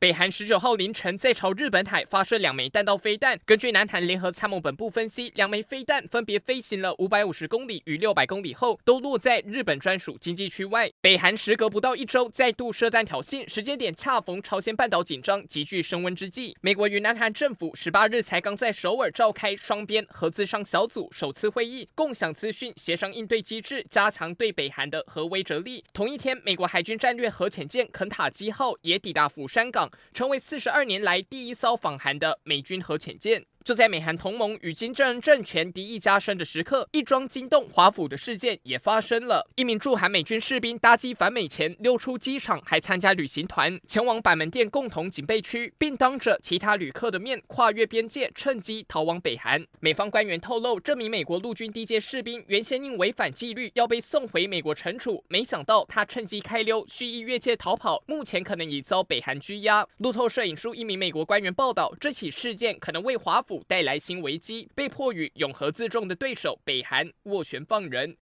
北韩十九号凌晨在朝日本海发射两枚弹道飞弹。根据南韩联合参谋本部分析，两枚飞弹分别飞行了五百五十公里与六百公里后，都落在日本专属经济区外。北韩时隔不到一周再度射弹挑衅，时间点恰逢朝鲜半岛紧张急剧升温之际。美国与南韩政府十八日才刚在首尔召开双边核资商小组首次会议，共享资讯，协商应对机制，加强对北韩的核威慑力。同一天，美国海军战略核潜舰肯塔基号也抵达釜山港。成为四十二年来第一艘访韩的美军核潜舰。就在美韩同盟与金正恩政权敌意加深的时刻，一桩惊动华府的事件也发生了。一名驻韩美军士兵搭机返美前溜出机场，还参加旅行团前往板门店共同警备区，并当着其他旅客的面跨越边界，趁机逃往北韩。美方官员透露，这名美国陆军低阶士兵原先因违反纪律要被送回美国惩处，没想到他趁机开溜，蓄意越界逃跑，目前可能已遭北韩拘押。路透社引述一名美国官员报道，这起事件可能为华府带来新危机，被迫与永和自重的对手北韩斡旋放人。